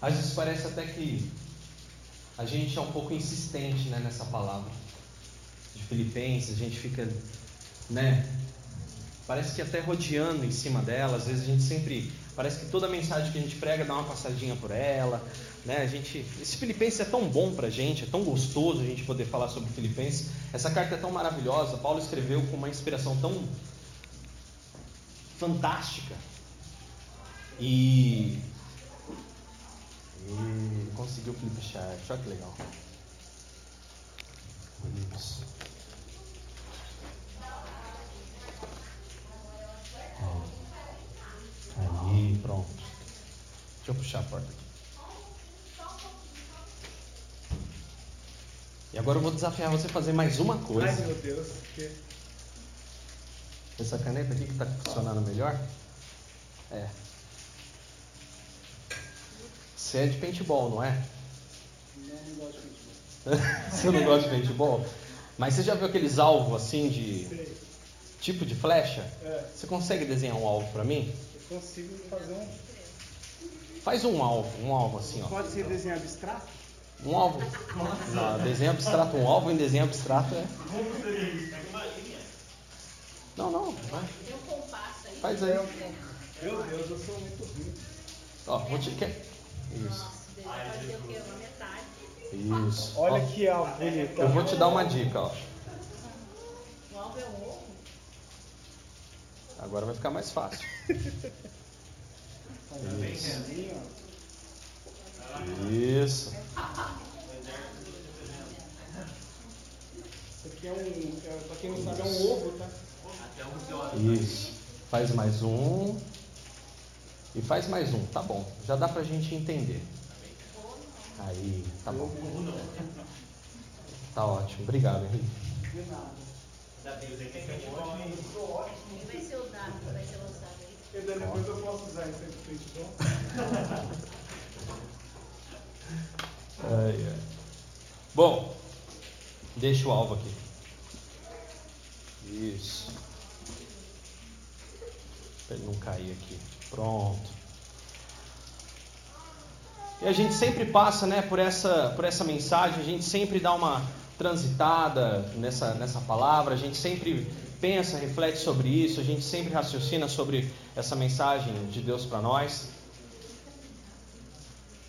Às vezes parece até que a gente é um pouco insistente né, nessa palavra de Filipenses, a gente fica, né? Parece que até rodeando em cima dela, às vezes a gente sempre. Parece que toda mensagem que a gente prega dá uma passadinha por ela. Né? A gente, esse Filipenses é tão bom para a gente, é tão gostoso a gente poder falar sobre Filipenses. Essa carta é tão maravilhosa. Paulo escreveu com uma inspiração tão fantástica. E e conseguiu flip chart. Olha que legal. Isso. Aí, pronto. Deixa eu puxar a porta aqui. E agora eu vou desafiar você a fazer mais uma coisa. Ai, meu Deus. Que... Essa caneta aqui que está funcionando melhor? É. Você é de paintball, não é? Não, não gosto de paintball. você não gosta de paintball? Mas você já viu aqueles alvos assim de. Sei. tipo de flecha? É, Você consegue desenhar um alvo para mim? eu consigo fazer um. Faz um alvo, um alvo assim, ó. Pode ser desenho abstrato? Um alvo. Não, desenho abstrato, um alvo em desenho abstrato é. Não, não, vai. Tem um compasso aí. Faz aí. Meu Deus, eu sou muito ruim. Ó, vou te. Quer... Isso. Vai fazer o quê? Uma metade. Isso. Olha Ó, que alvo bonito. Eu vou te dar uma dica, ó. O alvo é um ovo. Agora vai ficar mais fácil. Ó. Isso. Isso aqui é um. É, pra quem não sabe, é um ovo, tá? Isso. Faz mais um. E faz mais um, tá bom. Já dá pra gente entender. Aí, tá bom. Tá ótimo. Obrigado, Henrique. De nada. Vai ser o dado vai ser lançado aí? E daí depois eu posso usar esse paintball. Ai, ai. Bom, deixa o alvo aqui. Isso. Pra ele não cair aqui. Pronto. E a gente sempre passa né, por, essa, por essa mensagem, a gente sempre dá uma transitada nessa, nessa palavra, a gente sempre pensa, reflete sobre isso, a gente sempre raciocina sobre essa mensagem de Deus para nós.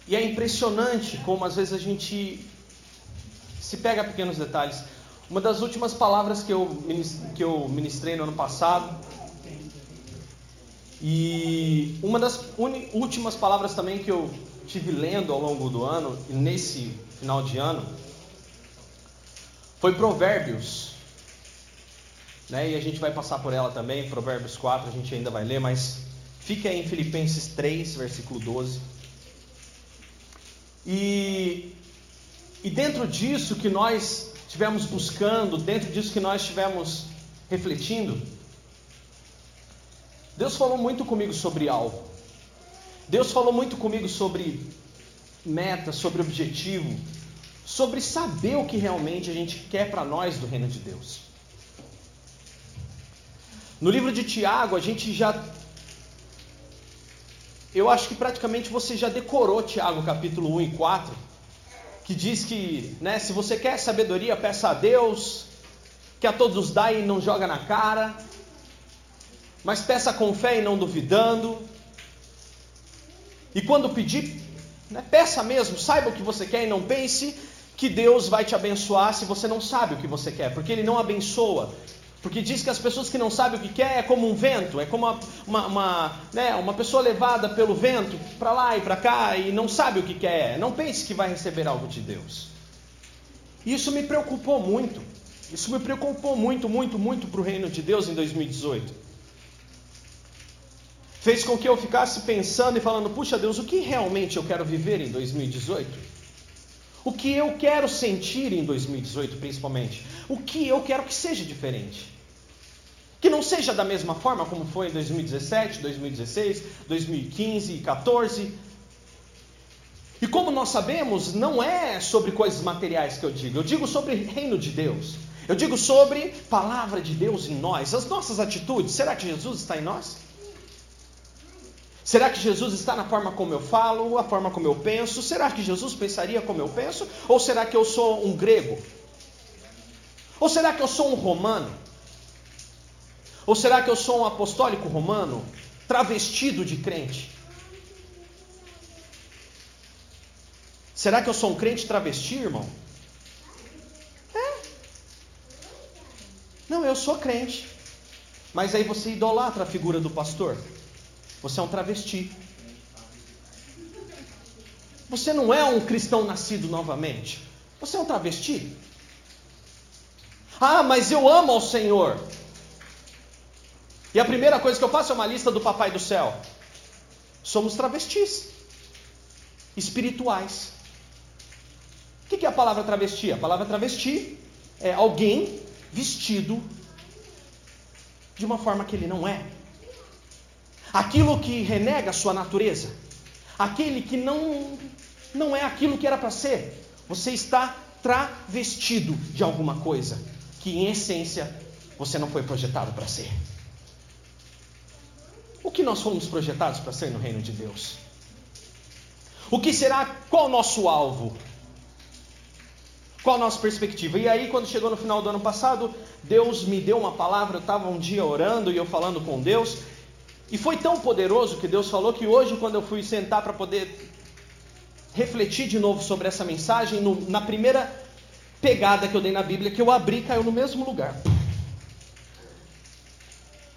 E é impressionante como às vezes a gente se pega a pequenos detalhes. Uma das últimas palavras que eu, que eu ministrei no ano passado, e uma das últimas palavras também que eu tive lendo ao longo do ano, e nesse final de ano, foi Provérbios. Né? E a gente vai passar por ela também, Provérbios 4, a gente ainda vai ler, mas fica aí em Filipenses 3, versículo 12. E, e dentro disso que nós estivemos buscando, dentro disso que nós estivemos refletindo, Deus falou muito comigo sobre algo. Deus falou muito comigo sobre meta, sobre objetivo, sobre saber o que realmente a gente quer para nós do reino de Deus. No livro de Tiago, a gente já eu acho que praticamente você já decorou Tiago capítulo 1 e 4, que diz que, né, se você quer sabedoria, peça a Deus, que a todos dá e não joga na cara, mas peça com fé e não duvidando. E quando pedir, né, peça mesmo, saiba o que você quer e não pense que Deus vai te abençoar se você não sabe o que você quer, porque Ele não abençoa porque diz que as pessoas que não sabem o que quer é como um vento, é como uma, uma, uma, né, uma pessoa levada pelo vento para lá e para cá e não sabe o que quer. Não pense que vai receber algo de Deus. Isso me preocupou muito. Isso me preocupou muito, muito, muito para o reino de Deus em 2018. Fez com que eu ficasse pensando e falando: puxa Deus, o que realmente eu quero viver em 2018? O que eu quero sentir em 2018, principalmente? O que eu quero que seja diferente? Que não seja da mesma forma como foi em 2017, 2016, 2015 e 14. E como nós sabemos, não é sobre coisas materiais que eu digo, eu digo sobre reino de Deus. Eu digo sobre palavra de Deus em nós, as nossas atitudes. Será que Jesus está em nós? Será que Jesus está na forma como eu falo, a forma como eu penso? Será que Jesus pensaria como eu penso? Ou será que eu sou um grego? Ou será que eu sou um romano? Ou será que eu sou um apostólico romano travestido de crente? Será que eu sou um crente travesti, irmão? É. Não, eu sou crente. Mas aí você idolatra a figura do pastor. Você é um travesti. Você não é um cristão nascido novamente. Você é um travesti. Ah, mas eu amo ao Senhor. E a primeira coisa que eu faço é uma lista do Papai do Céu. Somos travestis espirituais. O que é a palavra travesti? A palavra travesti é alguém vestido de uma forma que ele não é aquilo que renega a sua natureza, aquele que não, não é aquilo que era para ser. Você está travestido de alguma coisa que, em essência, você não foi projetado para ser. O que nós fomos projetados para ser no reino de Deus? O que será? Qual o nosso alvo? Qual a nossa perspectiva? E aí, quando chegou no final do ano passado, Deus me deu uma palavra. Eu estava um dia orando e eu falando com Deus, e foi tão poderoso que Deus falou que hoje, quando eu fui sentar para poder refletir de novo sobre essa mensagem, no, na primeira pegada que eu dei na Bíblia, que eu abri, caiu no mesmo lugar.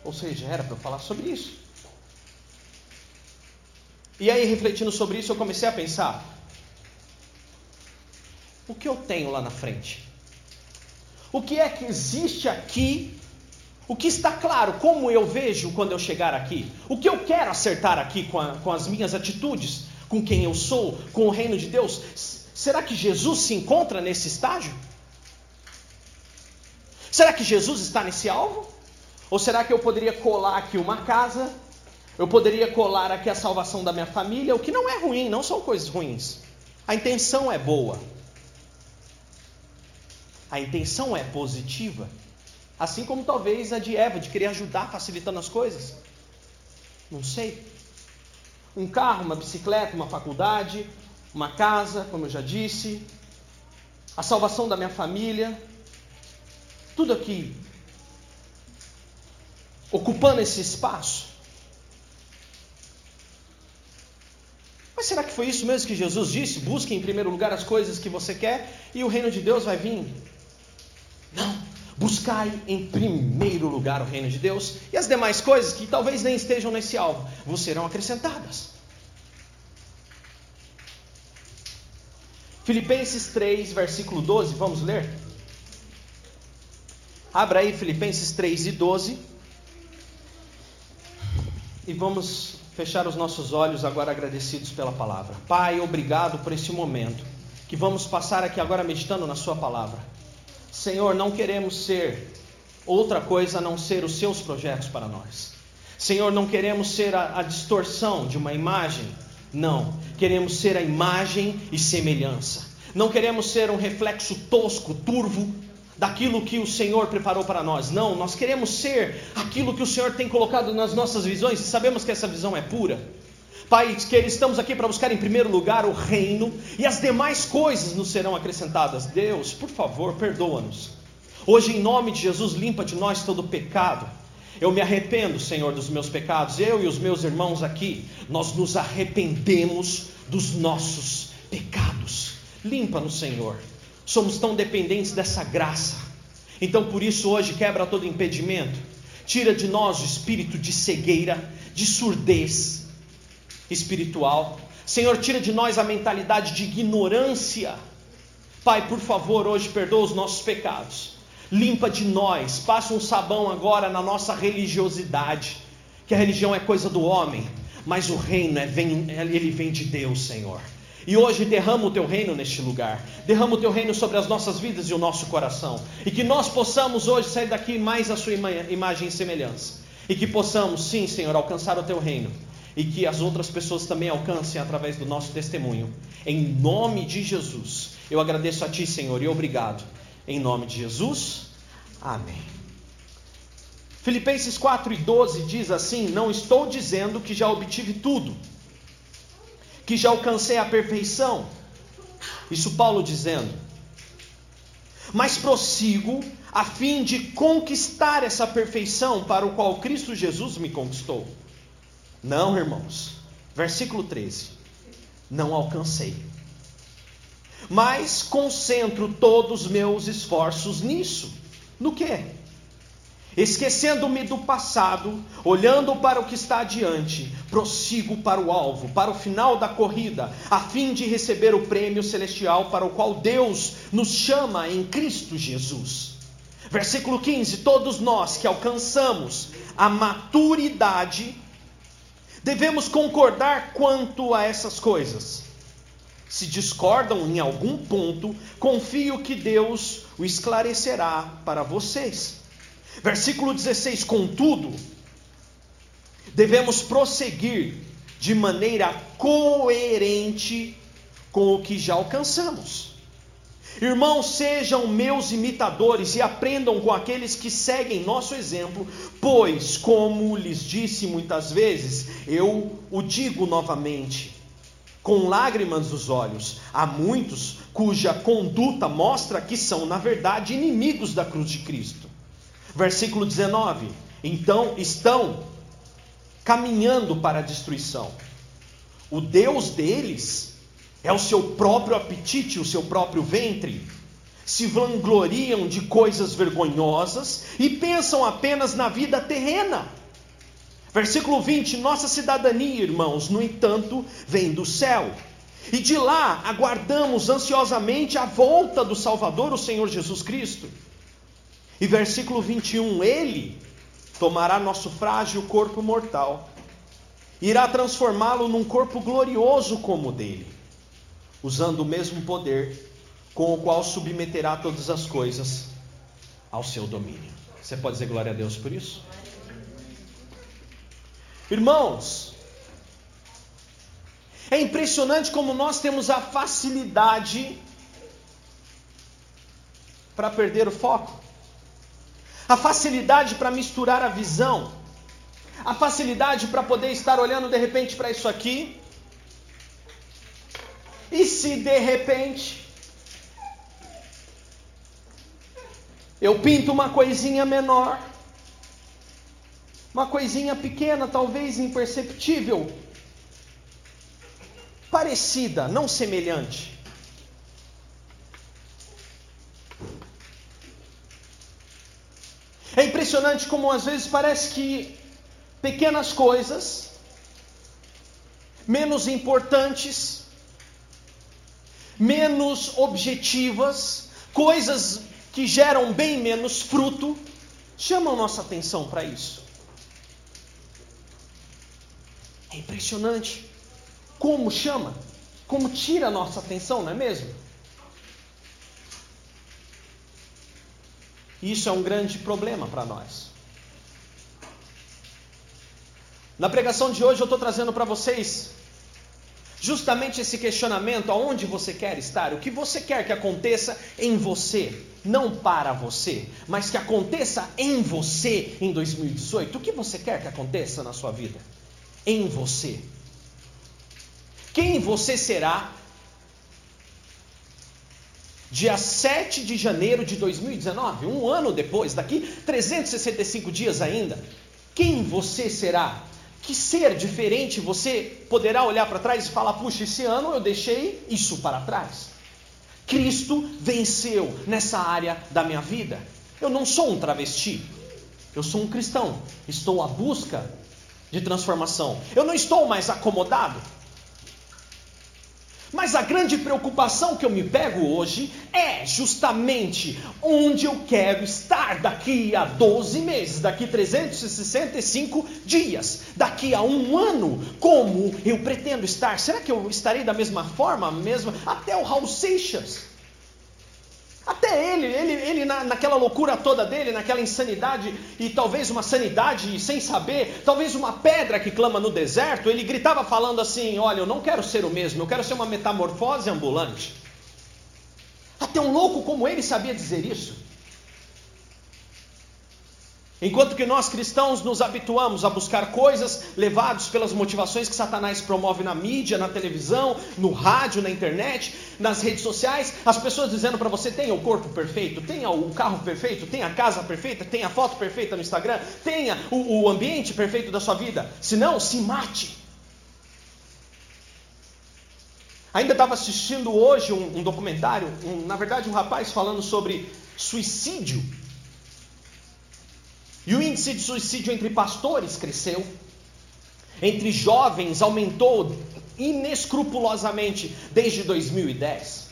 Ou seja, era para eu falar sobre isso. E aí, refletindo sobre isso, eu comecei a pensar: o que eu tenho lá na frente? O que é que existe aqui o que está claro, como eu vejo quando eu chegar aqui, o que eu quero acertar aqui com, a, com as minhas atitudes, com quem eu sou, com o reino de Deus, será que Jesus se encontra nesse estágio? Será que Jesus está nesse alvo? Ou será que eu poderia colar aqui uma casa? Eu poderia colar aqui a salvação da minha família? O que não é ruim, não são coisas ruins. A intenção é boa. A intenção é positiva. Assim como talvez a de Eva, de querer ajudar facilitando as coisas. Não sei. Um carro, uma bicicleta, uma faculdade, uma casa, como eu já disse, a salvação da minha família, tudo aqui ocupando esse espaço. Mas será que foi isso mesmo que Jesus disse? Busque em primeiro lugar as coisas que você quer e o reino de Deus vai vir? Não. Buscai em primeiro lugar o reino de Deus e as demais coisas que talvez nem estejam nesse alvo vos serão acrescentadas. Filipenses 3, versículo 12, vamos ler? Abra aí Filipenses 3 e 12. E vamos fechar os nossos olhos agora agradecidos pela palavra. Pai, obrigado por esse momento que vamos passar aqui agora meditando na Sua palavra. Senhor, não queremos ser outra coisa a não ser os seus projetos para nós. Senhor, não queremos ser a, a distorção de uma imagem. Não, queremos ser a imagem e semelhança. Não queremos ser um reflexo tosco, turvo daquilo que o Senhor preparou para nós. Não, nós queremos ser aquilo que o Senhor tem colocado nas nossas visões e sabemos que essa visão é pura. Pai, que estamos aqui para buscar em primeiro lugar o reino e as demais coisas nos serão acrescentadas. Deus, por favor, perdoa-nos. Hoje, em nome de Jesus, limpa de nós todo pecado. Eu me arrependo, Senhor, dos meus pecados. Eu e os meus irmãos aqui, nós nos arrependemos dos nossos pecados. Limpa-nos, Senhor. Somos tão dependentes dessa graça. Então, por isso, hoje, quebra todo impedimento. Tira de nós o espírito de cegueira, de surdez espiritual. Senhor, tira de nós a mentalidade de ignorância. Pai, por favor, hoje perdoa os nossos pecados. Limpa de nós, passa um sabão agora na nossa religiosidade. Que a religião é coisa do homem, mas o reino é, vem, ele vem de Deus, Senhor. E hoje derrama o teu reino neste lugar. Derrama o teu reino sobre as nossas vidas e o nosso coração. E que nós possamos hoje sair daqui mais a sua imagem e semelhança. E que possamos, sim, Senhor, alcançar o teu reino e que as outras pessoas também alcancem através do nosso testemunho. Em nome de Jesus. Eu agradeço a Ti, Senhor, e obrigado. Em nome de Jesus. Amém. Filipenses 4 e 12 diz assim: Não estou dizendo que já obtive tudo, que já alcancei a perfeição. Isso Paulo dizendo. Mas prossigo a fim de conquistar essa perfeição para o qual Cristo Jesus me conquistou. Não, irmãos. Versículo 13. Não alcancei. Mas concentro todos os meus esforços nisso. No que? Esquecendo-me do passado, olhando para o que está adiante, prossigo para o alvo, para o final da corrida, a fim de receber o prêmio celestial para o qual Deus nos chama em Cristo Jesus. Versículo 15: Todos nós que alcançamos a maturidade, devemos concordar quanto a essas coisas. Se discordam em algum ponto, confio que Deus o esclarecerá para vocês. Versículo 16: Contudo, devemos prosseguir de maneira coerente com o que já alcançamos. Irmãos, sejam meus imitadores e aprendam com aqueles que seguem nosso exemplo, pois, como lhes disse muitas vezes, eu o digo novamente, com lágrimas nos olhos, há muitos cuja conduta mostra que são, na verdade, inimigos da cruz de Cristo. Versículo 19: Então estão caminhando para a destruição. O Deus deles é o seu próprio apetite, o seu próprio ventre. Se vangloriam de coisas vergonhosas e pensam apenas na vida terrena. Versículo 20: Nossa cidadania, irmãos, no entanto, vem do céu. E de lá aguardamos ansiosamente a volta do Salvador, o Senhor Jesus Cristo. E versículo 21, ele tomará nosso frágil corpo mortal, irá transformá-lo num corpo glorioso como o dele, usando o mesmo poder com o qual submeterá todas as coisas ao seu domínio. Você pode dizer glória a Deus por isso? Irmãos, é impressionante como nós temos a facilidade para perder o foco a facilidade para misturar a visão, a facilidade para poder estar olhando de repente para isso aqui. E se de repente eu pinto uma coisinha menor, uma coisinha pequena, talvez imperceptível, parecida, não semelhante. É impressionante como às vezes parece que pequenas coisas, menos importantes, menos objetivas, coisas que geram bem menos fruto, chamam nossa atenção para isso. É impressionante como chama, como tira nossa atenção, não é mesmo? Isso é um grande problema para nós. Na pregação de hoje eu estou trazendo para vocês justamente esse questionamento: aonde você quer estar? O que você quer que aconteça em você, não para você, mas que aconteça em você em 2018? O que você quer que aconteça na sua vida? Em você. Quem você será dia 7 de janeiro de 2019, um ano depois, daqui 365 dias ainda, quem você será? Que ser diferente você poderá olhar para trás e falar: puxa, esse ano eu deixei isso para trás. Cristo venceu nessa área da minha vida. Eu não sou um travesti, eu sou um cristão. Estou à busca de transformação. Eu não estou mais acomodado. Mas a grande preocupação que eu me pego hoje é justamente onde eu quero estar daqui a 12 meses, daqui a 365 dias, daqui a um ano, como eu pretendo estar. Será que eu estarei da mesma forma, mesmo até o Raul Seixas? Até ele, ele, ele na, naquela loucura toda dele, naquela insanidade e talvez uma sanidade sem saber, talvez uma pedra que clama no deserto, ele gritava falando assim: Olha, eu não quero ser o mesmo, eu quero ser uma metamorfose ambulante. Até um louco como ele sabia dizer isso. Enquanto que nós cristãos nos habituamos a buscar coisas levados pelas motivações que Satanás promove na mídia, na televisão, no rádio, na internet, nas redes sociais, as pessoas dizendo para você: tenha o corpo perfeito, tenha o carro perfeito, tenha a casa perfeita, tenha a foto perfeita no Instagram, tenha o, o ambiente perfeito da sua vida. Se não, se mate. Ainda estava assistindo hoje um, um documentário, um, na verdade, um rapaz falando sobre suicídio e o índice de suicídio entre pastores cresceu, entre jovens aumentou inescrupulosamente desde 2010.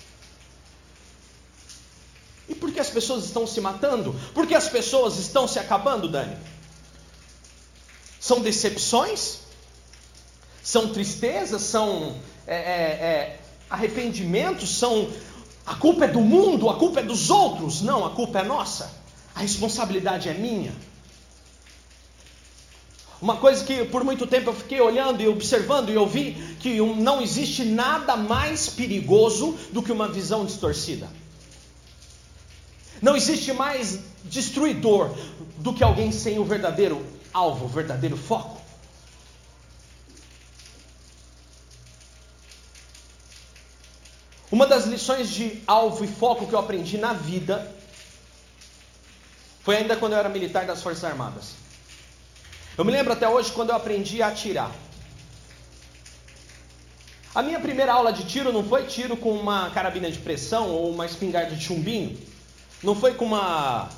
E por que as pessoas estão se matando? Por que as pessoas estão se acabando, Dani? São decepções? São tristezas? São é, é, é, arrependimentos? São a culpa é do mundo? A culpa é dos outros? Não, a culpa é nossa. A responsabilidade é minha. Uma coisa que por muito tempo eu fiquei olhando e observando e eu vi que não existe nada mais perigoso do que uma visão distorcida. Não existe mais destruidor do que alguém sem o verdadeiro alvo, o verdadeiro foco. Uma das lições de alvo e foco que eu aprendi na vida foi ainda quando eu era militar das Forças Armadas. Eu me lembro até hoje quando eu aprendi a atirar. A minha primeira aula de tiro não foi tiro com uma carabina de pressão ou uma espingarda de chumbinho. Não foi com uma.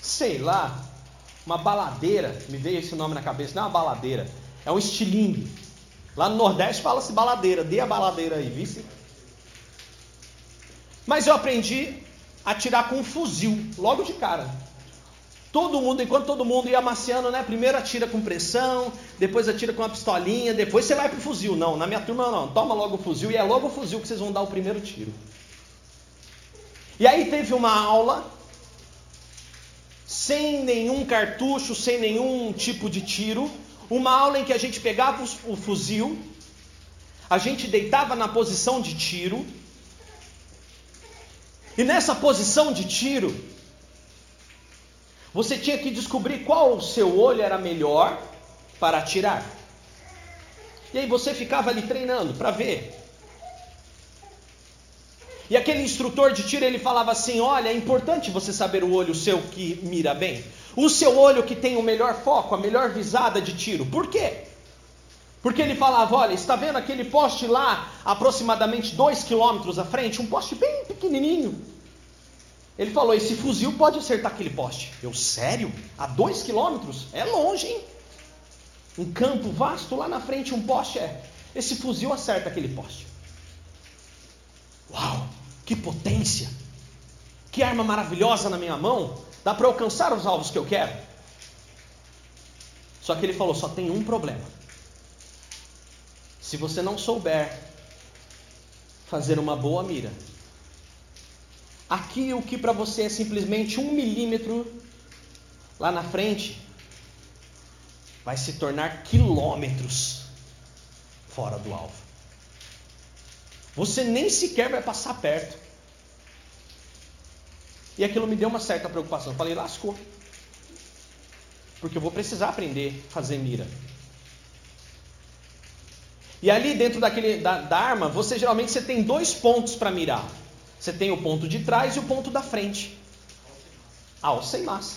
Sei lá. Uma baladeira. Me veio esse nome na cabeça. Não é uma baladeira. É um estilingue. Lá no Nordeste fala-se baladeira. Dê a baladeira aí, vice. Mas eu aprendi a atirar com um fuzil, logo de cara. Todo mundo, enquanto todo mundo ia amaciando, né? Primeiro atira com pressão, depois atira com uma pistolinha, depois você vai pro fuzil. Não, na minha turma não. Toma logo o fuzil e é logo o fuzil que vocês vão dar o primeiro tiro. E aí teve uma aula sem nenhum cartucho, sem nenhum tipo de tiro, uma aula em que a gente pegava o fuzil, a gente deitava na posição de tiro, e nessa posição de tiro, você tinha que descobrir qual o seu olho era melhor para atirar. E aí você ficava ali treinando para ver. E aquele instrutor de tiro ele falava assim: Olha, é importante você saber o olho seu que mira bem. O seu olho que tem o melhor foco, a melhor visada de tiro. Por quê? Porque ele falava: Olha, está vendo aquele poste lá, aproximadamente dois quilômetros à frente? Um poste bem pequenininho. Ele falou: esse fuzil pode acertar aquele poste. Eu, sério? A dois quilômetros? É longe, hein? Um campo vasto lá na frente, um poste é. Esse fuzil acerta aquele poste. Uau, que potência! Que arma maravilhosa na minha mão. Dá para alcançar os alvos que eu quero. Só que ele falou: só tem um problema. Se você não souber fazer uma boa mira, Aqui o que para você é simplesmente um milímetro lá na frente vai se tornar quilômetros fora do alvo. Você nem sequer vai passar perto. E aquilo me deu uma certa preocupação. Eu falei, lascou. Porque eu vou precisar aprender a fazer mira. E ali dentro daquele, da, da arma, você geralmente você tem dois pontos para mirar. Você tem o ponto de trás e o ponto da frente. Alça e massa.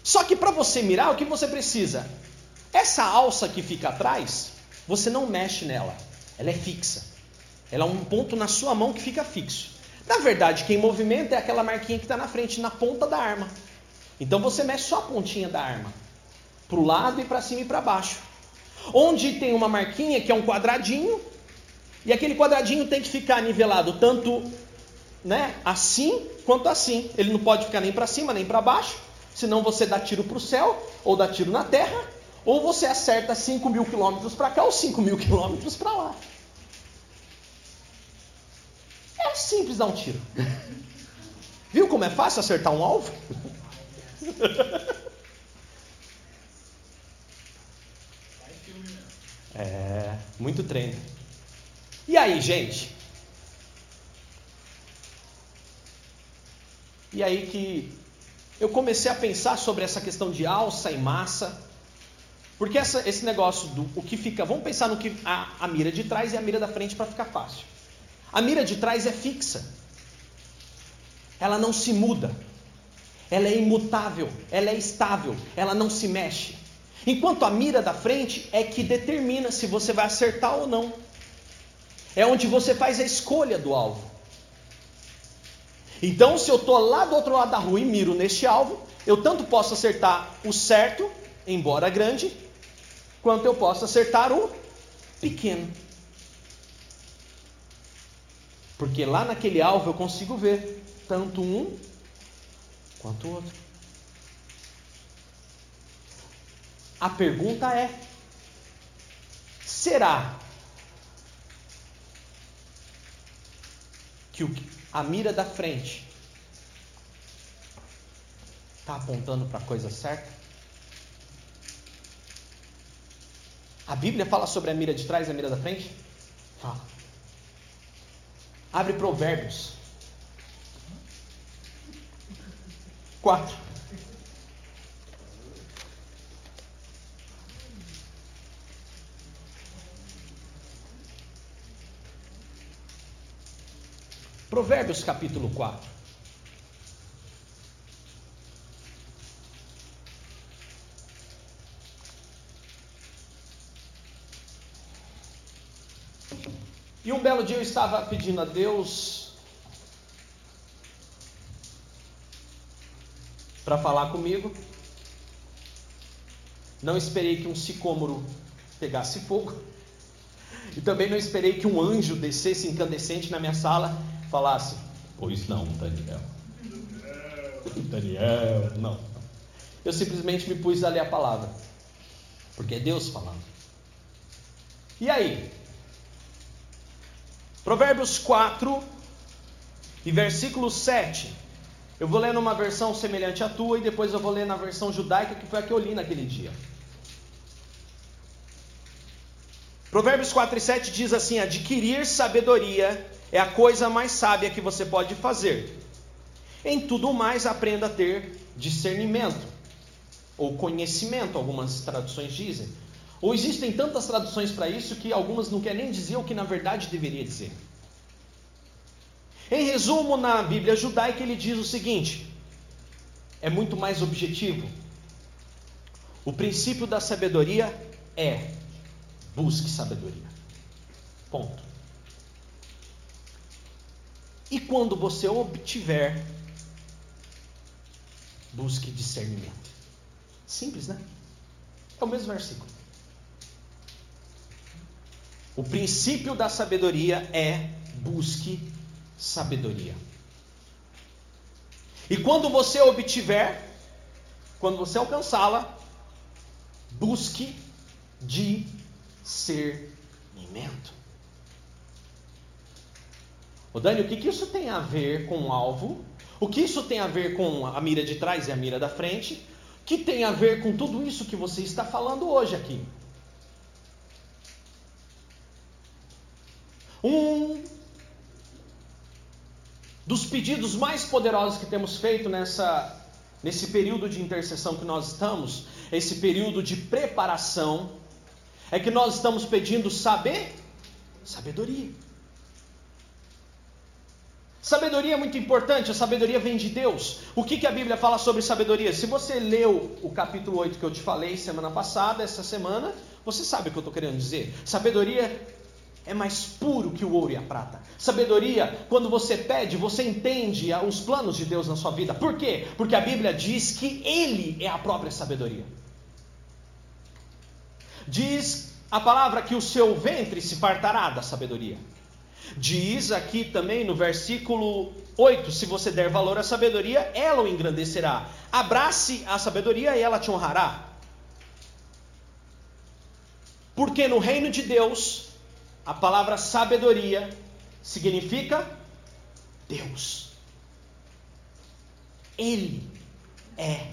Só que para você mirar, o que você precisa? Essa alça que fica atrás, você não mexe nela. Ela é fixa. Ela é um ponto na sua mão que fica fixo. Na verdade, quem movimenta é aquela marquinha que está na frente, na ponta da arma. Então você mexe só a pontinha da arma. Para o lado e para cima e para baixo. Onde tem uma marquinha que é um quadradinho, e aquele quadradinho tem que ficar nivelado tanto né, assim quanto assim. Ele não pode ficar nem para cima nem para baixo, senão você dá tiro para o céu ou dá tiro na terra, ou você acerta 5 mil quilômetros para cá ou 5 mil quilômetros para lá. É simples dar um tiro. Viu como é fácil acertar um alvo? É, muito treino. E aí, gente? E aí que eu comecei a pensar sobre essa questão de alça e massa. Porque essa, esse negócio do o que fica. Vamos pensar no que a, a mira de trás e a mira da frente para ficar fácil. A mira de trás é fixa. Ela não se muda. Ela é imutável, ela é estável, ela não se mexe. Enquanto a mira da frente é que determina se você vai acertar ou não. É onde você faz a escolha do alvo. Então, se eu estou lá do outro lado da rua e miro neste alvo, eu tanto posso acertar o certo, embora grande, quanto eu posso acertar o pequeno. Porque lá naquele alvo eu consigo ver tanto um quanto o outro. A pergunta é: será que a mira da frente está apontando para a coisa certa? A Bíblia fala sobre a mira de trás e a mira da frente? Fala. Abre Provérbios 4. Provérbios capítulo 4. E um belo dia eu estava pedindo a Deus para falar comigo. Não esperei que um sicômoro pegasse fogo. E também não esperei que um anjo descesse incandescente na minha sala falasse: Pois não, Daniel. Daniel, não. Eu simplesmente me pus a ler a palavra. Porque é Deus falando. E aí? Provérbios 4 e versículo 7. Eu vou ler numa versão semelhante à tua e depois eu vou ler na versão judaica, que foi a que eu li naquele dia. Provérbios 4 e 7 diz assim: Adquirir sabedoria é a coisa mais sábia que você pode fazer. Em tudo mais, aprenda a ter discernimento, ou conhecimento, algumas traduções dizem. Ou existem tantas traduções para isso que algumas não querem nem dizer o que na verdade deveria dizer. Em resumo, na Bíblia judaica ele diz o seguinte: é muito mais objetivo. O princípio da sabedoria é busque sabedoria. Ponto. E quando você obtiver, busque discernimento. Simples, né? É o mesmo versículo. O princípio da sabedoria é busque sabedoria. E quando você obtiver, quando você alcançá-la, busque discernimento. O Dani, o que, que isso tem a ver com o alvo? O que isso tem a ver com a mira de trás e a mira da frente? O que tem a ver com tudo isso que você está falando hoje aqui? Um dos pedidos mais poderosos que temos feito nessa, nesse período de intercessão que nós estamos, esse período de preparação, é que nós estamos pedindo saber, sabedoria. Sabedoria é muito importante, a sabedoria vem de Deus. O que, que a Bíblia fala sobre sabedoria? Se você leu o capítulo 8 que eu te falei semana passada, essa semana, você sabe o que eu estou querendo dizer. Sabedoria é mais puro que o ouro e a prata. Sabedoria, quando você pede, você entende os planos de Deus na sua vida. Por quê? Porque a Bíblia diz que Ele é a própria sabedoria. Diz a palavra que o seu ventre se fartará da sabedoria. Diz aqui também no versículo 8: se você der valor à sabedoria, ela o engrandecerá. Abrace a sabedoria e ela te honrará. Porque no reino de Deus, a palavra sabedoria significa Deus. Ele é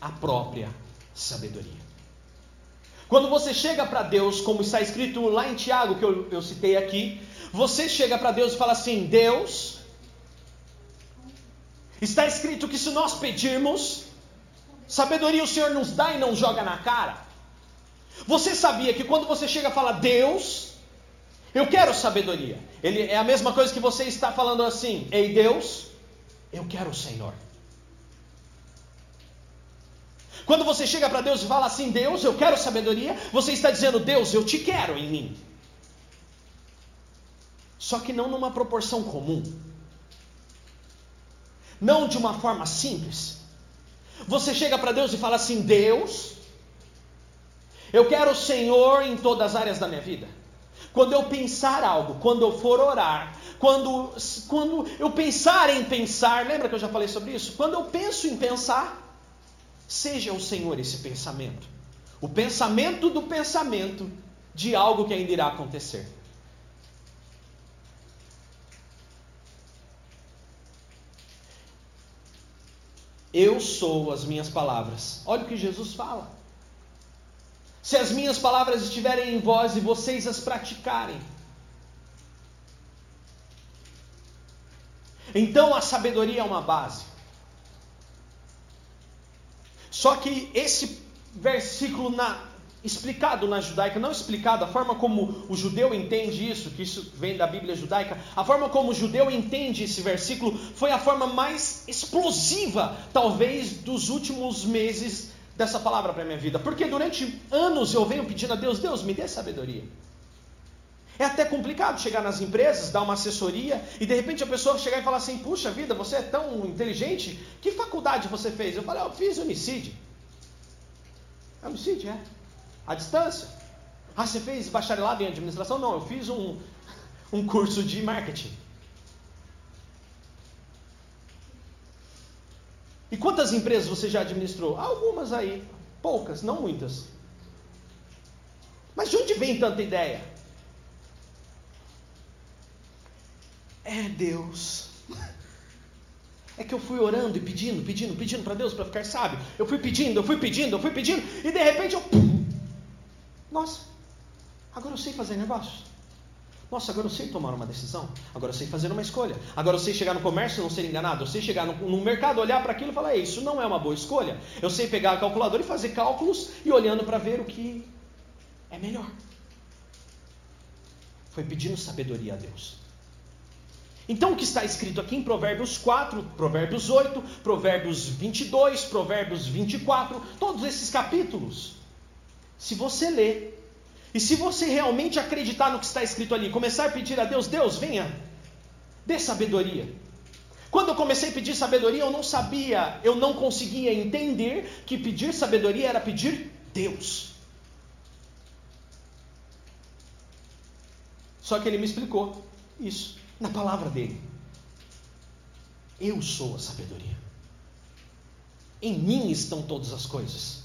a própria sabedoria. Quando você chega para Deus, como está escrito lá em Tiago, que eu, eu citei aqui, você chega para Deus e fala assim: Deus, Está escrito que se nós pedirmos, sabedoria o Senhor nos dá e não joga na cara. Você sabia que quando você chega a falar Deus, eu quero sabedoria. Ele é a mesma coisa que você está falando assim: Ei Deus, eu quero o Senhor. Quando você chega para Deus e fala assim: Deus, eu quero sabedoria, você está dizendo: Deus, eu te quero em mim. Só que não numa proporção comum. Não de uma forma simples. Você chega para Deus e fala assim: Deus, eu quero o Senhor em todas as áreas da minha vida. Quando eu pensar algo, quando eu for orar, quando, quando eu pensar em pensar, lembra que eu já falei sobre isso? Quando eu penso em pensar, seja o Senhor esse pensamento. O pensamento do pensamento de algo que ainda irá acontecer. Eu sou as minhas palavras. Olha o que Jesus fala. Se as minhas palavras estiverem em vós e vocês as praticarem. Então a sabedoria é uma base. Só que esse versículo na, explicado na judaica, não explicado, a forma como o judeu entende isso, que isso vem da Bíblia judaica, a forma como o judeu entende esse versículo foi a forma mais explosiva, talvez, dos últimos meses dessa palavra para a minha vida. Porque durante anos eu venho pedindo a Deus, Deus, me dê sabedoria. É até complicado chegar nas empresas, dar uma assessoria e de repente a pessoa chegar e falar assim: Puxa vida, você é tão inteligente, que faculdade você fez? Eu falei: Eu fiz homicídio. Homicídio, é. A distância. Ah, você fez bacharelado em administração? Não, eu fiz um, um curso de marketing. E quantas empresas você já administrou? Algumas aí, poucas, não muitas. Mas de onde vem tanta ideia? É Deus. É que eu fui orando e pedindo, pedindo, pedindo para Deus para ficar sábio. Eu fui pedindo, eu fui pedindo, eu fui pedindo, e de repente eu. Nossa, agora eu sei fazer negócios. Nossa, agora eu sei tomar uma decisão. Agora eu sei fazer uma escolha. Agora eu sei chegar no comércio e não ser enganado. Eu sei chegar no, no mercado, olhar para aquilo e falar: Isso não é uma boa escolha. Eu sei pegar a calculadora e fazer cálculos e olhando para ver o que é melhor. Foi pedindo sabedoria a Deus. Então, o que está escrito aqui em Provérbios 4, Provérbios 8, Provérbios 22, Provérbios 24, todos esses capítulos, se você ler e se você realmente acreditar no que está escrito ali, começar a pedir a Deus, Deus, venha, dê sabedoria. Quando eu comecei a pedir sabedoria, eu não sabia, eu não conseguia entender que pedir sabedoria era pedir Deus. Só que ele me explicou isso na palavra dele. Eu sou a sabedoria. Em mim estão todas as coisas.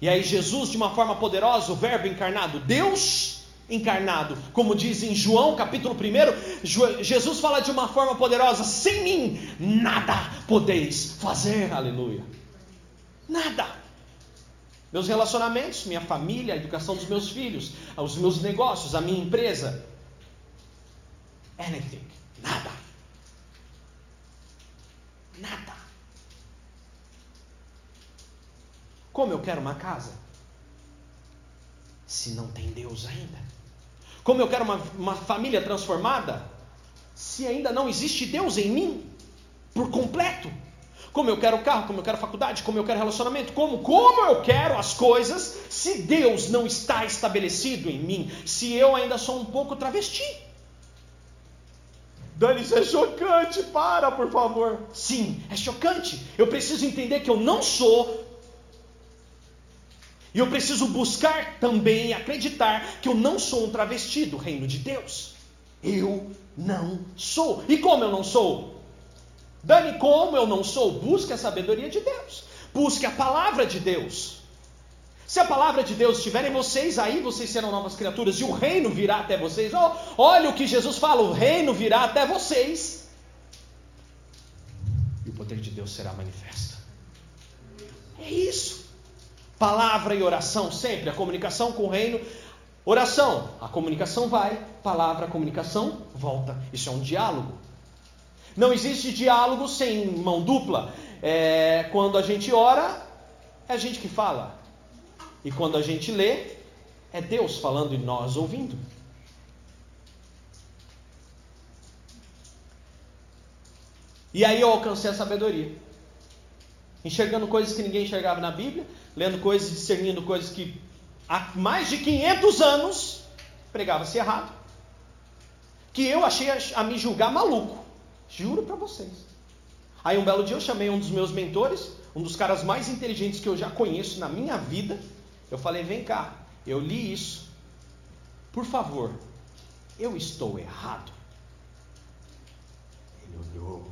E aí, Jesus, de uma forma poderosa, o Verbo encarnado, Deus encarnado, como diz em João capítulo 1, Jesus fala de uma forma poderosa: sem mim nada podeis fazer, aleluia. Nada. Meus relacionamentos, minha família, a educação dos meus filhos, os meus negócios, a minha empresa. Anything. Nada. Nada. Como eu quero uma casa? Se não tem Deus ainda. Como eu quero uma, uma família transformada? Se ainda não existe Deus em mim, por completo. Como eu quero carro, como eu quero faculdade, como eu quero relacionamento, como, como eu quero as coisas, se Deus não está estabelecido em mim, se eu ainda sou um pouco travesti. Dani, isso é chocante, para, por favor. Sim, é chocante. Eu preciso entender que eu não sou e eu preciso buscar também acreditar que eu não sou um travesti do reino de Deus. Eu não sou. E como eu não sou? Dani, como eu não sou? Busque a sabedoria de Deus. Busque a palavra de Deus. Se a palavra de Deus estiver em vocês, aí vocês serão novas criaturas e o reino virá até vocês. Oh, olha o que Jesus fala: o reino virá até vocês e o poder de Deus será manifesto. É isso. Palavra e oração sempre, a comunicação com o reino. Oração, a comunicação vai, palavra, a comunicação volta. Isso é um diálogo. Não existe diálogo sem mão dupla. É, quando a gente ora, é a gente que fala. E quando a gente lê, é Deus falando e nós ouvindo. E aí eu alcancei a sabedoria. Enxergando coisas que ninguém enxergava na Bíblia, lendo coisas, discernindo coisas que há mais de 500 anos pregava-se errado. Que eu achei a me julgar maluco. Juro para vocês. Aí um belo dia eu chamei um dos meus mentores, um dos caras mais inteligentes que eu já conheço na minha vida. Eu falei: vem cá, eu li isso. Por favor, eu estou errado. Ele olhou,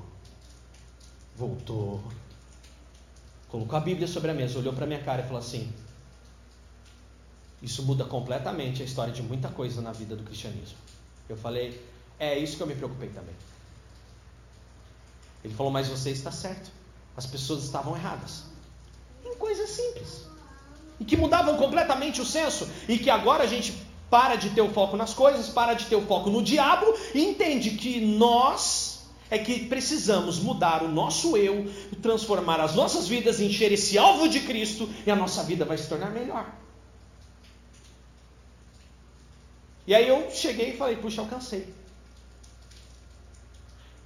voltou, colocou a Bíblia sobre a mesa, olhou para minha cara e falou assim: Isso muda completamente a história de muita coisa na vida do cristianismo. Eu falei: É isso que eu me preocupei também. Ele falou: Mas você está certo. As pessoas estavam erradas. Em coisas simples. E que mudavam completamente o senso. E que agora a gente para de ter o foco nas coisas, para de ter o foco no diabo e entende que nós é que precisamos mudar o nosso eu, transformar as nossas vidas, encher esse alvo de Cristo e a nossa vida vai se tornar melhor. E aí eu cheguei e falei: Puxa, alcancei.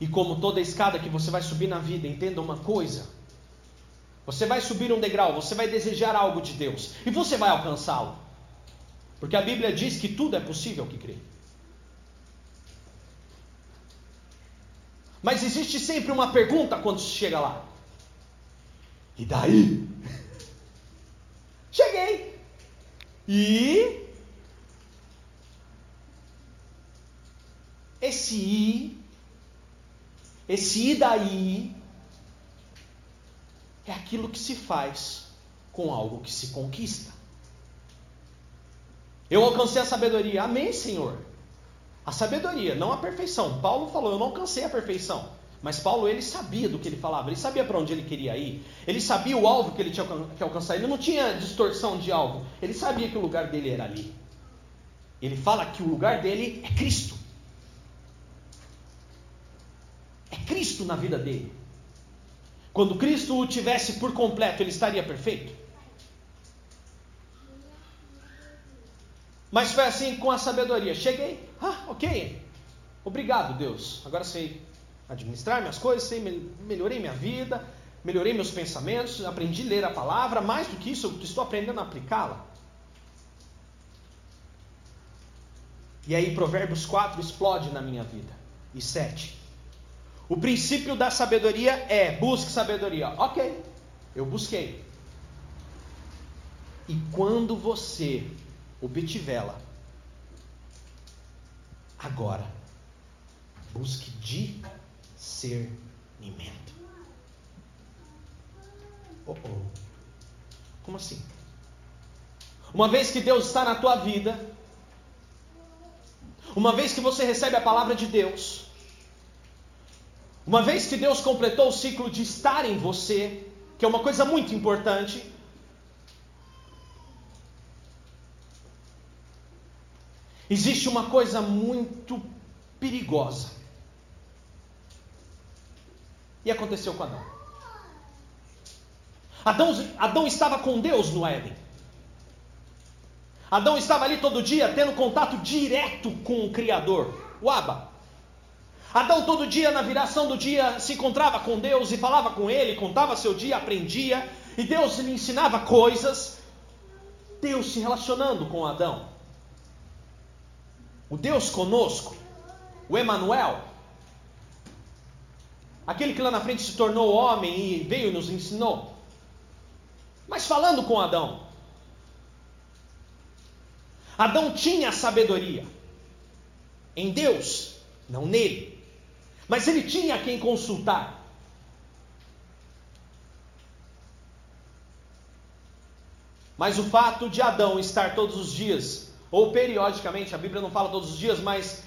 E como toda escada que você vai subir na vida, entenda uma coisa: você vai subir um degrau, você vai desejar algo de Deus e você vai alcançá-lo. Porque a Bíblia diz que tudo é possível que crê. Mas existe sempre uma pergunta quando se chega lá. E daí? Cheguei. E esse i esse e daí é aquilo que se faz com algo que se conquista. Eu alcancei a sabedoria. Amém, Senhor. A sabedoria, não a perfeição. Paulo falou: Eu não alcancei a perfeição. Mas Paulo, ele sabia do que ele falava, ele sabia para onde ele queria ir, ele sabia o alvo que ele tinha que alcançar, ele não tinha distorção de alvo, ele sabia que o lugar dele era ali. Ele fala que o lugar dele é Cristo. É Cristo na vida dele. Quando Cristo o tivesse por completo, ele estaria perfeito? Mas foi assim com a sabedoria. Cheguei, ah, ok. Obrigado, Deus. Agora sei administrar minhas coisas, sei, melhorei minha vida, melhorei meus pensamentos, aprendi a ler a palavra. Mais do que isso, eu estou aprendendo a aplicá-la. E aí, Provérbios 4 explode na minha vida. E 7. O princípio da sabedoria é: busque sabedoria. Ok, eu busquei. E quando você obtivê-la, agora, busque discernimento. Oh, oh. Como assim? Uma vez que Deus está na tua vida, uma vez que você recebe a palavra de Deus, uma vez que Deus completou o ciclo de estar em você, que é uma coisa muito importante, existe uma coisa muito perigosa. E aconteceu com Adão. Adão, Adão estava com Deus no Éden. Adão estava ali todo dia tendo contato direto com o Criador, o Abba. Adão todo dia, na viração do dia, se encontrava com Deus e falava com Ele, contava seu dia, aprendia, e Deus lhe ensinava coisas. Deus se relacionando com Adão. O Deus conosco, o Emanuel, aquele que lá na frente se tornou homem e veio e nos ensinou. Mas falando com Adão, Adão tinha sabedoria em Deus, não nele. Mas ele tinha quem consultar. Mas o fato de Adão estar todos os dias, ou periodicamente, a Bíblia não fala todos os dias, mas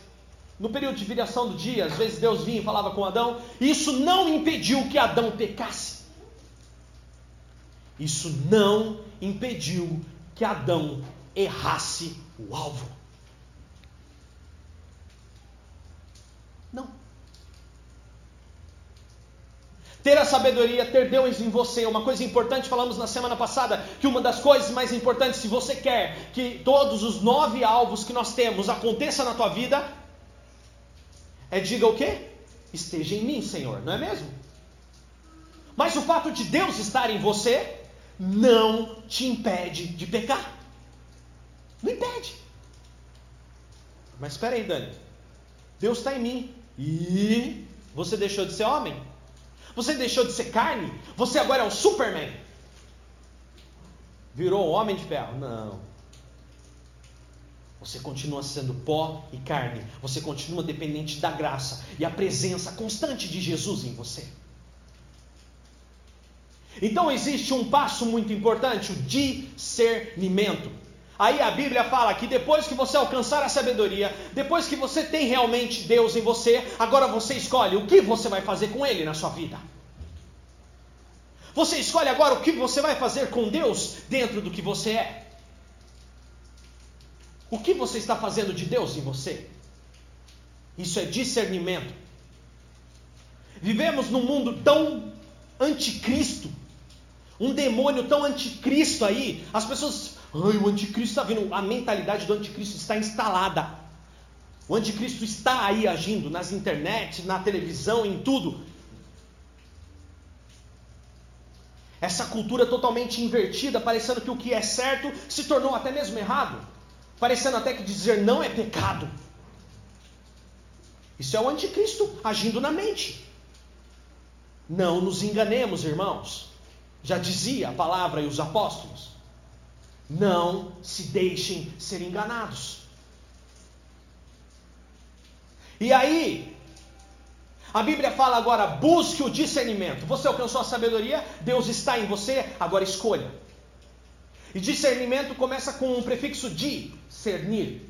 no período de viração do dia, às vezes Deus vinha e falava com Adão, isso não impediu que Adão pecasse. Isso não impediu que Adão errasse o alvo. Ter a sabedoria, ter Deus em você. Uma coisa importante, falamos na semana passada, que uma das coisas mais importantes, se você quer que todos os nove alvos que nós temos aconteça na tua vida, é diga o quê? Esteja em mim, Senhor, não é mesmo? Mas o fato de Deus estar em você não te impede de pecar. Não impede. Mas espera aí, Dani. Deus está em mim. E você deixou de ser homem? Você deixou de ser carne? Você agora é o Superman? Virou homem de ferro? Não. Você continua sendo pó e carne. Você continua dependente da graça e a presença constante de Jesus em você. Então existe um passo muito importante, o discernimento. Aí a Bíblia fala que depois que você alcançar a sabedoria, depois que você tem realmente Deus em você, agora você escolhe o que você vai fazer com Ele na sua vida. Você escolhe agora o que você vai fazer com Deus dentro do que você é. O que você está fazendo de Deus em você? Isso é discernimento. Vivemos num mundo tão anticristo, um demônio tão anticristo aí, as pessoas Ai, o anticristo está vindo. A mentalidade do anticristo está instalada. O anticristo está aí agindo nas internet, na televisão, em tudo. Essa cultura totalmente invertida, parecendo que o que é certo se tornou até mesmo errado. Parecendo até que dizer não é pecado. Isso é o anticristo agindo na mente. Não nos enganemos, irmãos. Já dizia a palavra e os apóstolos. Não se deixem ser enganados. E aí, a Bíblia fala agora: busque o discernimento. Você alcançou a sabedoria, Deus está em você, agora escolha. E discernimento começa com um prefixo de, cernir.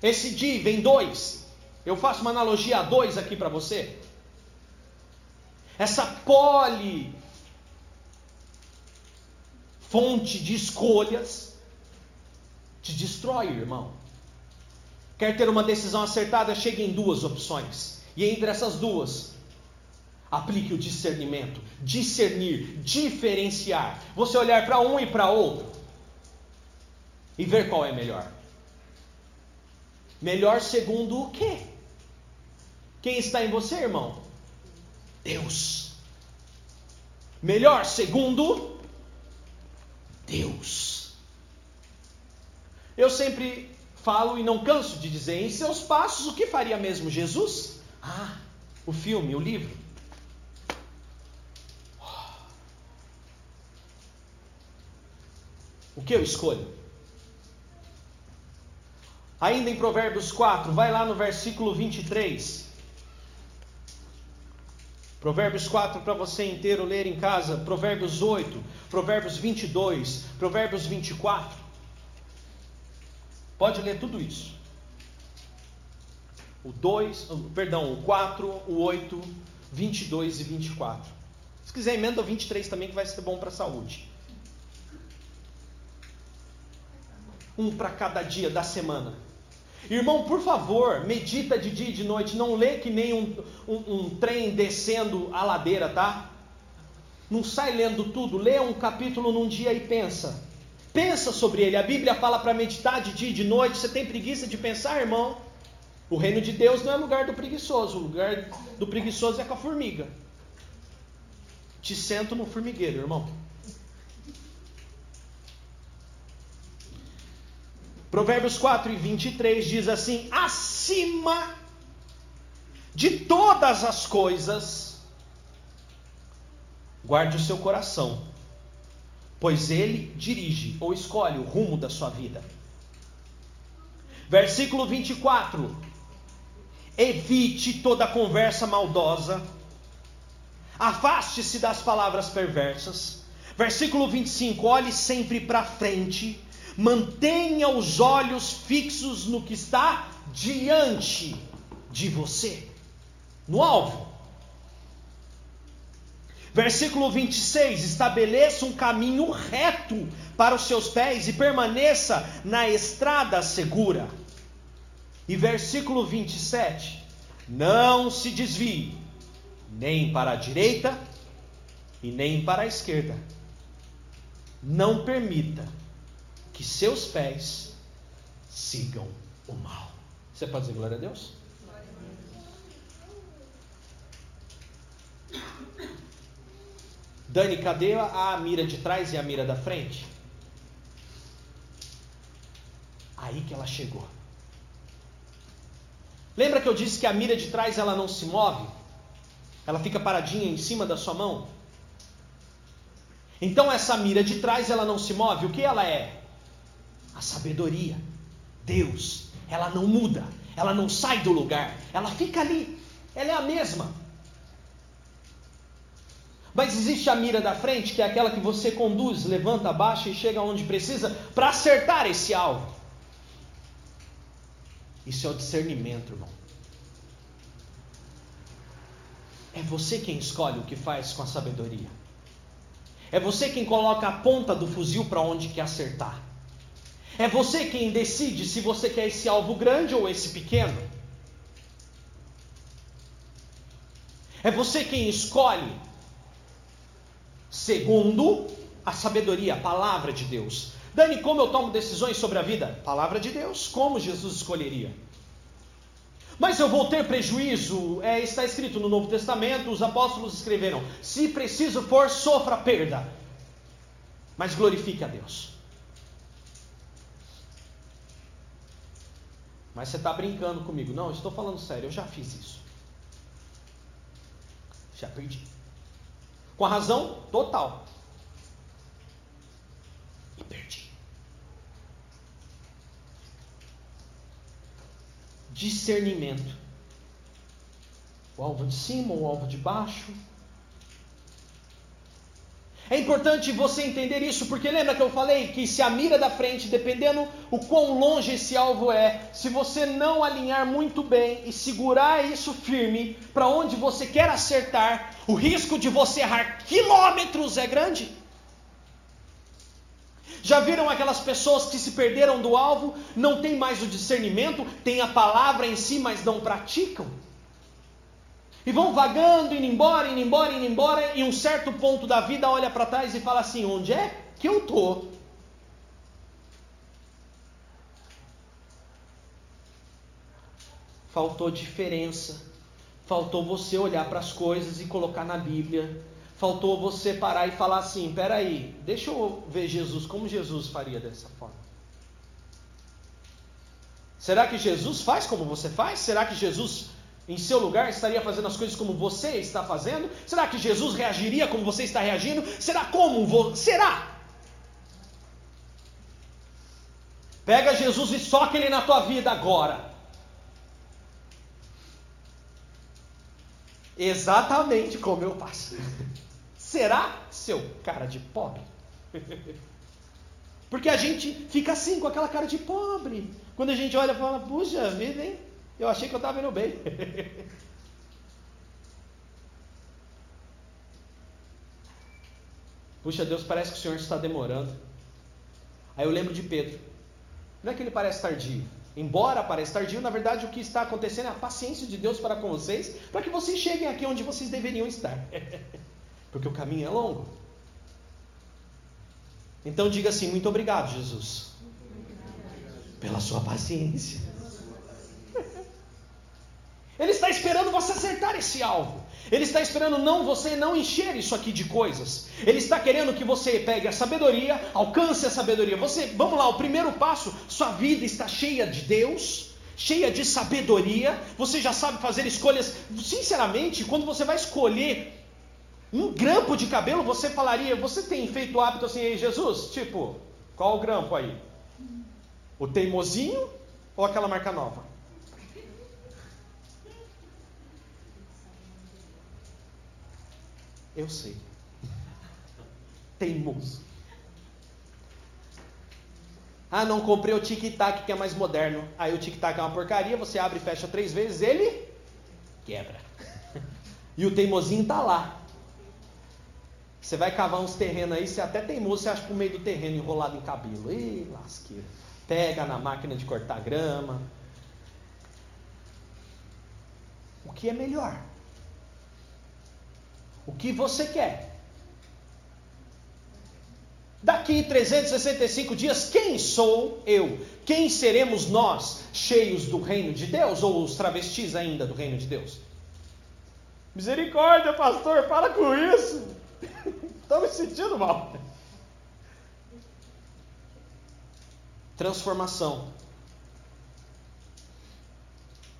Esse de vem dois. Eu faço uma analogia a dois aqui para você. Essa poli fonte de escolhas, te destrói, irmão. Quer ter uma decisão acertada? Chegue em duas opções. E entre essas duas, aplique o discernimento. Discernir, diferenciar. Você olhar para um e para outro e ver qual é melhor. Melhor segundo o quê? Quem está em você, irmão? Deus. Melhor segundo Deus. Eu sempre falo e não canso de dizer, em seus passos, o que faria mesmo Jesus? Ah, o filme, o livro. O que eu escolho? Ainda em Provérbios 4, vai lá no versículo 23. Provérbios 4 para você inteiro ler em casa, Provérbios 8, Provérbios 22, Provérbios 24. Pode ler tudo isso. O 2, perdão, o 4, o 8, 22 e 24. Se quiser emenda o 23 também que vai ser bom para a saúde. Um para cada dia da semana. Irmão, por favor, medita de dia e de noite, não lê que nem um, um, um, trem descendo a ladeira, tá? Não sai lendo tudo, lê um capítulo num dia e pensa. Pensa sobre ele. A Bíblia fala para meditar de dia e de noite. Você tem preguiça de pensar, irmão? O reino de Deus não é lugar do preguiçoso, o lugar do preguiçoso é com a formiga. Te sento no formigueiro, irmão. Provérbios 4 e 23 diz assim: acima de todas as coisas, guarde o seu coração, pois ele dirige ou escolhe o rumo da sua vida. Versículo 24: evite toda conversa maldosa, afaste-se das palavras perversas. Versículo 25: olhe sempre para frente Mantenha os olhos fixos no que está diante de você, no alvo. Versículo 26: Estabeleça um caminho reto para os seus pés e permaneça na estrada segura. E versículo 27: Não se desvie nem para a direita, e nem para a esquerda. Não permita que seus pés sigam o mal. Você pode dizer glória a Deus? Dani, cadê a mira de trás e a mira da frente? Aí que ela chegou. Lembra que eu disse que a mira de trás ela não se move? Ela fica paradinha em cima da sua mão? Então essa mira de trás ela não se move. O que ela é? A sabedoria. Deus. Ela não muda. Ela não sai do lugar. Ela fica ali. Ela é a mesma. Mas existe a mira da frente, que é aquela que você conduz, levanta, abaixa e chega onde precisa para acertar esse alvo. Isso é o discernimento, irmão. É você quem escolhe o que faz com a sabedoria. É você quem coloca a ponta do fuzil para onde quer acertar. É você quem decide se você quer esse alvo grande ou esse pequeno. É você quem escolhe, segundo a sabedoria, a palavra de Deus. Dani, como eu tomo decisões sobre a vida? Palavra de Deus, como Jesus escolheria? Mas eu vou ter prejuízo? É, está escrito no Novo Testamento, os apóstolos escreveram: se preciso for, sofra perda, mas glorifique a Deus. Mas você está brincando comigo? Não, estou falando sério, eu já fiz isso. Já perdi. Com a razão total. E perdi. discernimento. O alvo de cima, o alvo de baixo. É importante você entender isso, porque lembra que eu falei que se a mira da frente, dependendo o quão longe esse alvo é, se você não alinhar muito bem e segurar isso firme para onde você quer acertar, o risco de você errar quilômetros é grande. Já viram aquelas pessoas que se perderam do alvo, não tem mais o discernimento, tem a palavra em si, mas não praticam? E vão vagando, indo embora, indo embora, indo embora, e um certo ponto da vida olha para trás e fala assim: onde é que eu estou? Faltou diferença, faltou você olhar para as coisas e colocar na Bíblia faltou você parar e falar assim: peraí, deixa eu ver Jesus, como Jesus faria dessa forma? Será que Jesus faz como você faz? Será que Jesus, em seu lugar, estaria fazendo as coisas como você está fazendo? Será que Jesus reagiria como você está reagindo? Será como? Vo... Será? Pega Jesus e soca ele na tua vida agora. Exatamente como eu faço. Será, seu cara de pobre? Porque a gente fica assim, com aquela cara de pobre. Quando a gente olha e fala, puxa vida, hein? Eu achei que eu estava indo bem. Puxa, Deus, parece que o Senhor está demorando. Aí eu lembro de Pedro. Não é que ele parece tardio. Embora pareça tardio, na verdade o que está acontecendo é a paciência de Deus para com vocês, para que vocês cheguem aqui onde vocês deveriam estar. porque o caminho é longo. Então diga assim: muito obrigado, Jesus, pela sua paciência. Ele está esperando você acertar esse alvo. Ele está esperando não você não encher isso aqui de coisas. Ele está querendo que você pegue a sabedoria, alcance a sabedoria. Você, vamos lá, o primeiro passo, sua vida está cheia de Deus, cheia de sabedoria. Você já sabe fazer escolhas. Sinceramente, quando você vai escolher um grampo de cabelo, você falaria, você tem feito o hábito assim, Jesus? Tipo, qual o grampo aí? O teimosinho ou aquela marca nova? Eu sei. Teimoso. Ah, não comprei o tic-tac que é mais moderno. Aí o tic-tac é uma porcaria, você abre e fecha três vezes, ele quebra. E o teimosinho está lá. Você vai cavar uns terrenos aí, você até teimoso, você acha pro meio do terreno enrolado em cabelo. Ih, lasqueira. Pega na máquina de cortar grama. O que é melhor? O que você quer? Daqui 365 dias, quem sou eu? Quem seremos nós, cheios do reino de Deus, ou os travestis ainda do reino de Deus? Misericórdia, pastor, para com isso. Estou me sentindo mal. Transformação.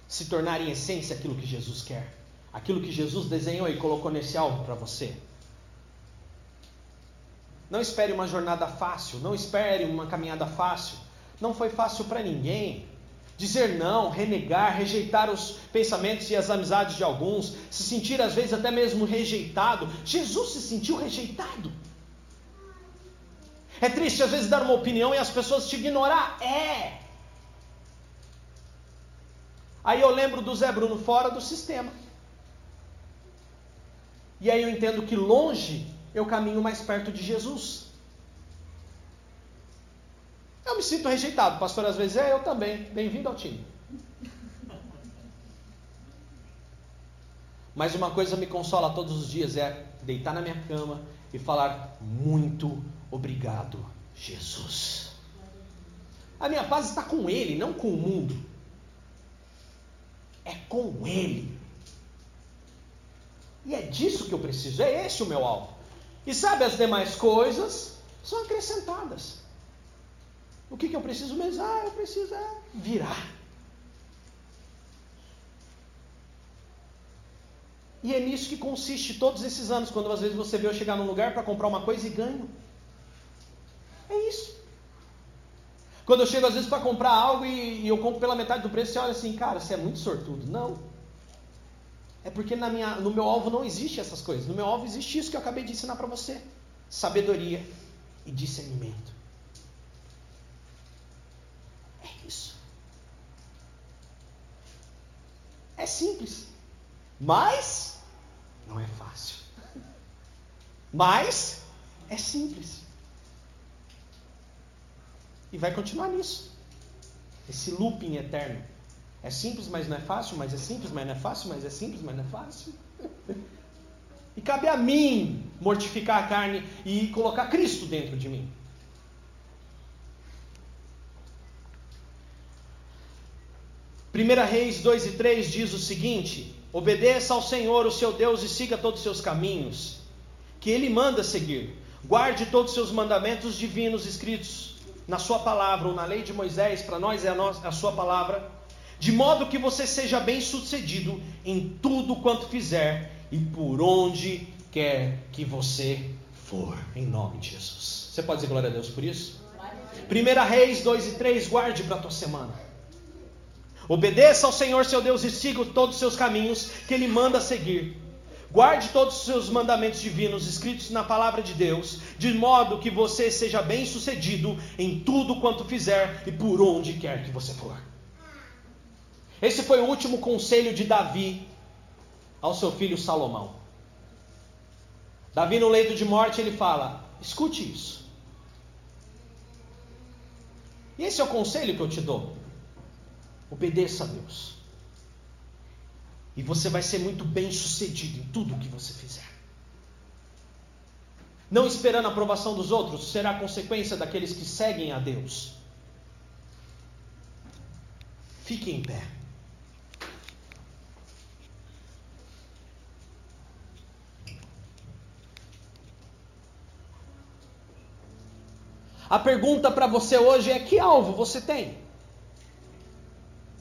Se tornar em essência aquilo que Jesus quer. Aquilo que Jesus desenhou e colocou nesse alvo para você. Não espere uma jornada fácil, não espere uma caminhada fácil. Não foi fácil para ninguém. Dizer não, renegar, rejeitar os pensamentos e as amizades de alguns, se sentir às vezes até mesmo rejeitado. Jesus se sentiu rejeitado. É triste às vezes dar uma opinião e as pessoas te ignorar. É. Aí eu lembro do Zé Bruno fora do sistema. E aí eu entendo que longe eu caminho mais perto de Jesus. Eu me sinto rejeitado, pastor, às vezes é, eu também. Bem-vindo ao time. Mas uma coisa me consola todos os dias é deitar na minha cama e falar muito obrigado, Jesus. A minha paz está com Ele, não com o mundo. É com Ele. E é disso que eu preciso, é esse o meu alvo. E sabe, as demais coisas são acrescentadas. O que, que eu preciso mesmo? Ah, eu preciso é virar. E é nisso que consiste todos esses anos, quando às vezes você vê eu chegar num lugar para comprar uma coisa e ganho. É isso. Quando eu chego às vezes para comprar algo e, e, eu compro pela metade do preço, você olha assim, cara, você é muito sortudo. Não. É porque na minha, no meu alvo não existe essas coisas. No meu alvo existe isso que eu acabei de ensinar para você: sabedoria e discernimento. É isso. É simples. Mas não é fácil. Mas é simples. E vai continuar nisso. Esse looping eterno. É simples, mas não é fácil, mas é simples, mas não é fácil, mas é simples, mas não é fácil. E cabe a mim mortificar a carne e colocar Cristo dentro de mim. Primeira Reis 2 e 3 diz o seguinte: Obedeça ao Senhor, o seu Deus, e siga todos os seus caminhos, que Ele manda seguir. Guarde todos os seus mandamentos divinos escritos na sua palavra, ou na lei de Moisés, para nós é a, nossa, a sua palavra, de modo que você seja bem sucedido em tudo quanto fizer e por onde quer que você for, em nome de Jesus. Você pode dizer glória a Deus por isso? Primeira Reis 2 e 3, guarde para a tua semana. Obedeça ao Senhor seu Deus e siga todos os seus caminhos que Ele manda seguir. Guarde todos os seus mandamentos divinos escritos na palavra de Deus, de modo que você seja bem-sucedido em tudo quanto fizer e por onde quer que você for. Esse foi o último conselho de Davi ao seu filho Salomão. Davi, no leito de morte, ele fala: escute isso. E esse é o conselho que eu te dou. Obedeça a Deus. E você vai ser muito bem sucedido em tudo o que você fizer. Não esperando a aprovação dos outros, será consequência daqueles que seguem a Deus. Fique em pé. A pergunta para você hoje é: que alvo você tem?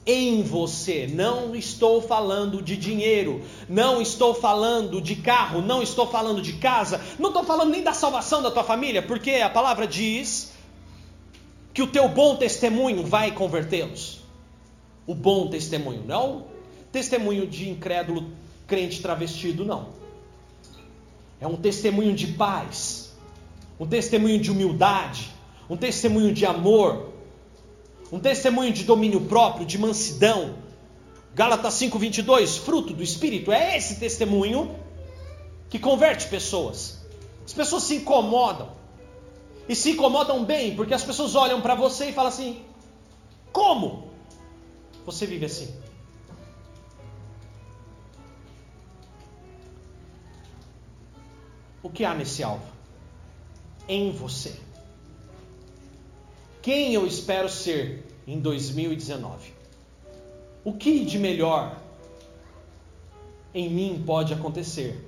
em você. Não estou falando de dinheiro, não estou falando de carro, não estou falando de casa, não estou falando nem da salvação da tua família, porque a palavra diz que o teu bom testemunho vai convertê-los. O bom testemunho, não testemunho de incrédulo crente travestido, não. É um testemunho de paz, um testemunho de humildade, um testemunho de amor, um testemunho de domínio próprio, de mansidão. Gálatas 5:22, fruto do espírito, é esse testemunho que converte pessoas. As pessoas se incomodam. E se incomodam bem, porque as pessoas olham para você e falam assim: "Como você vive assim?" O que há nesse alvo? Em você. Quem eu espero ser em 2019. O que de melhor em mim pode acontecer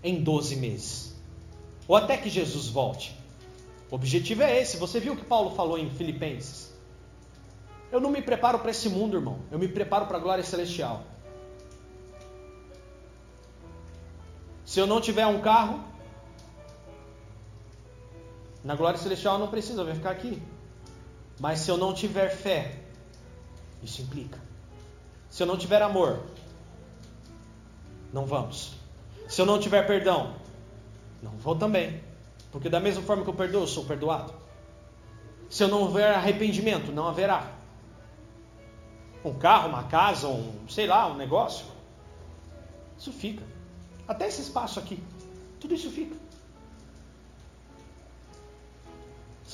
em 12 meses? Ou até que Jesus volte. O objetivo é esse. Você viu o que Paulo falou em Filipenses? Eu não me preparo para esse mundo, irmão. Eu me preparo para a glória celestial. Se eu não tiver um carro, na glória celestial não precisa, vai ficar aqui. Mas se eu não tiver fé, isso implica. Se eu não tiver amor, não vamos. Se eu não tiver perdão, não vou também. Porque da mesma forma que eu perdoo, eu sou perdoado. Se eu não houver arrependimento, não haverá. Um carro, uma casa, um, sei lá, um negócio. Isso fica. Até esse espaço aqui. Tudo isso fica.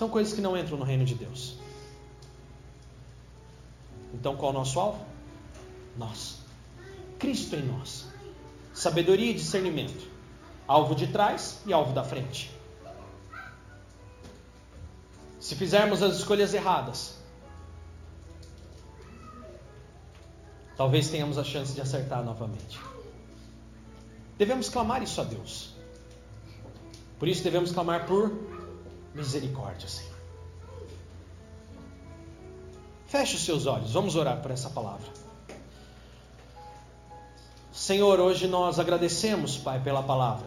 São coisas que não entram no reino de Deus. Então qual é o nosso alvo? Nós. Cristo em nós. Sabedoria e discernimento. Alvo de trás e alvo da frente. Se fizermos as escolhas erradas, talvez tenhamos a chance de acertar novamente. Devemos clamar isso a Deus. Por isso devemos clamar por misericórdia, Senhor. Feche os seus olhos, vamos orar por essa palavra. Senhor, hoje nós agradecemos, Pai, pela palavra.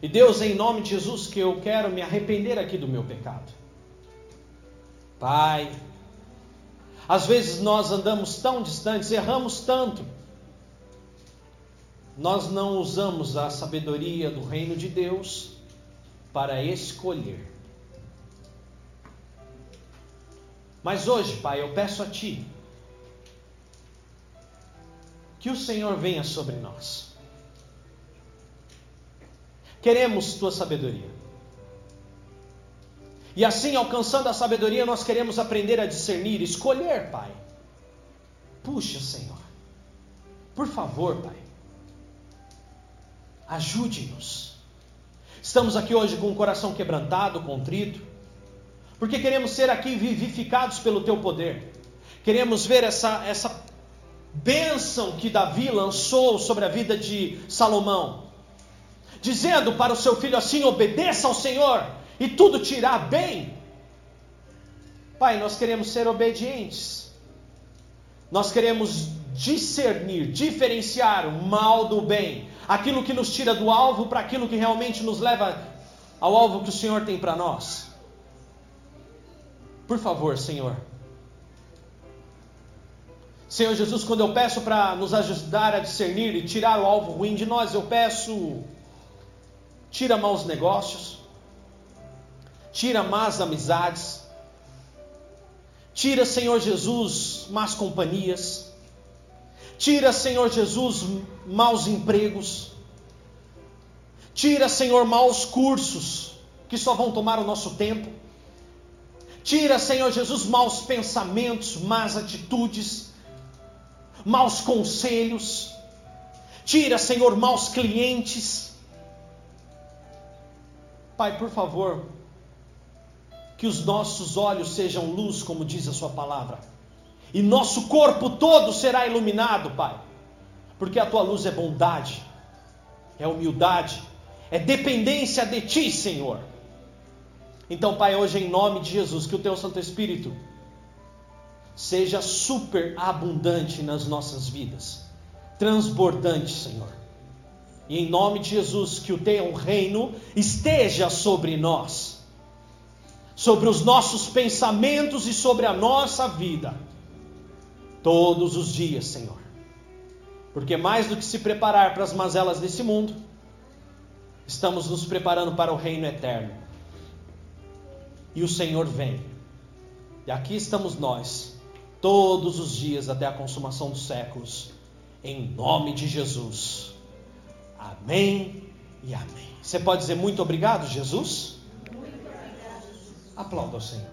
E Deus, em nome de Jesus, que eu quero me arrepender aqui do meu pecado. Pai, às vezes nós andamos tão distantes, erramos tanto. Nós não usamos a sabedoria do reino de Deus para escolher. Mas hoje, Pai, eu peço a Ti que o Senhor venha sobre nós. Queremos Tua sabedoria. E assim, alcançando a sabedoria, nós queremos aprender a discernir, escolher, Pai. Puxa, Senhor. Por favor, Pai. Ajude-nos. Estamos aqui hoje com o coração quebrantado, contrito porque queremos ser aqui vivificados pelo teu poder. Queremos ver essa, essa bênção que Davi lançou sobre a vida de Salomão, dizendo para o seu filho assim: obedeça ao Senhor e tudo te irá bem. Pai, nós queremos ser obedientes, nós queremos discernir, diferenciar o mal do bem, aquilo que nos tira do alvo para aquilo que realmente nos leva ao alvo que o Senhor tem para nós. Por favor, Senhor. Senhor Jesus, quando eu peço para nos ajudar a discernir e tirar o alvo ruim de nós, eu peço, tira maus negócios, tira más amizades, tira, Senhor Jesus, más companhias, tira, Senhor Jesus, maus empregos, tira, Senhor, maus cursos que só vão tomar o nosso tempo. Tira, Senhor Jesus, maus pensamentos, más atitudes, maus conselhos. Tira, Senhor, maus clientes. Pai, por favor, que os nossos olhos sejam luz, como diz a Sua palavra, e nosso corpo todo será iluminado, Pai, porque a Tua luz é bondade, é humildade, é dependência de Ti, Senhor. Então, Pai, hoje em nome de Jesus, que o Teu Santo Espírito seja super abundante nas nossas vidas, transbordante, Senhor. E em nome de Jesus, que o Teu reino esteja sobre nós, sobre os nossos pensamentos e sobre a nossa vida, todos os dias, Senhor. Porque mais do que se preparar para as mazelas desse mundo, estamos nos preparando para o reino eterno e o Senhor vem. E aqui estamos nós, todos os dias até a consumação dos séculos, em nome de Jesus. Amém e amém. Você pode dizer muito obrigado, Jesus? Muito obrigado. Aplauda o Senhor.